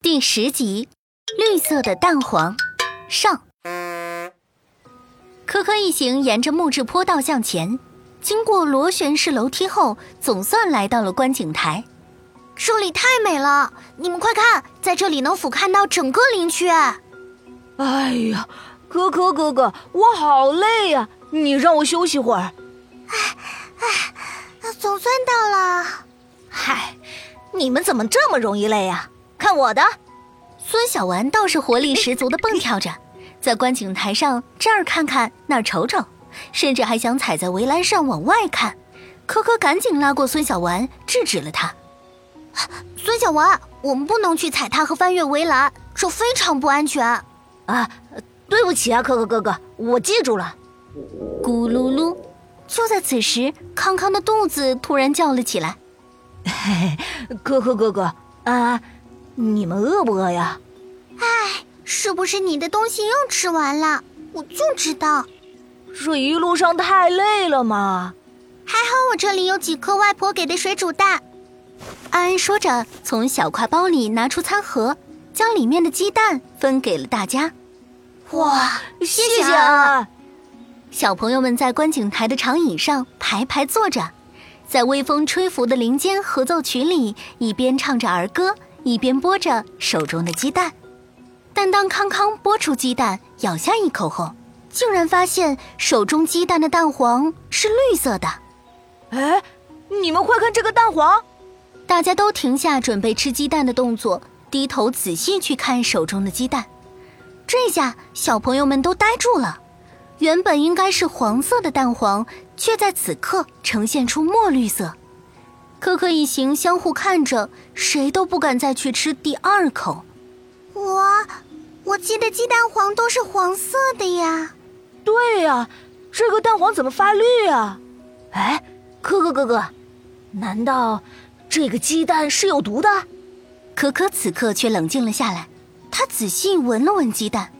第十集，绿色的蛋黄上。科科一行沿着木质坡道向前，经过螺旋式楼梯后，总算来到了观景台。这里太美了，你们快看，在这里能俯瞰到整个林区。哎呀，科科哥哥，我好累呀，你让我休息会儿。哎哎，你们怎么这么容易累呀？看我的！孙小丸倒是活力十足的蹦跳着，在观景台上这儿看看那儿瞅瞅，甚至还想踩在围栏上往外看。可可赶紧拉过孙小丸，制止了他。孙小丸，我们不能去踩踏和翻越围栏，这非常不安全。啊，对不起啊，可可哥哥，我记住了。咕噜噜！就在此时，康康的肚子突然叫了起来。嘿嘿，可可哥哥啊，你们饿不饿呀？哎，是不是你的东西又吃完了？我就知道，这一路上太累了嘛。还好我这里有几颗外婆给的水煮蛋。安安说着，从小挎包里拿出餐盒，将里面的鸡蛋分给了大家。哇，谢谢安安！小朋友们在观景台的长椅上排排坐着，在微风吹拂的林间合奏曲里，一边唱着儿歌，一边剥着手中的鸡蛋。但当康康剥出鸡蛋，咬下一口后，竟然发现手中鸡蛋的蛋黄是绿色的。哎，你们快看这个蛋黄！大家都停下准备吃鸡蛋的动作，低头仔细去看手中的鸡蛋。这下小朋友们都呆住了。原本应该是黄色的蛋黄，却在此刻呈现出墨绿色。可可一行相互看着，谁都不敢再去吃第二口。我，我记得鸡蛋黄都是黄色的呀。对呀，这个蛋黄怎么发绿啊？哎，可可哥哥，难道这个鸡蛋是有毒的？可可此刻却冷静了下来，他仔细闻了闻鸡蛋，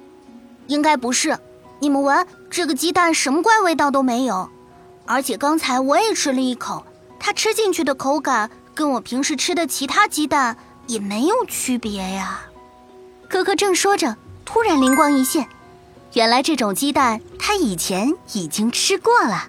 应该不是。你们闻，这个鸡蛋什么怪味道都没有，而且刚才我也吃了一口，它吃进去的口感跟我平时吃的其他鸡蛋也没有区别呀。可可正说着，突然灵光一现，原来这种鸡蛋他以前已经吃过了。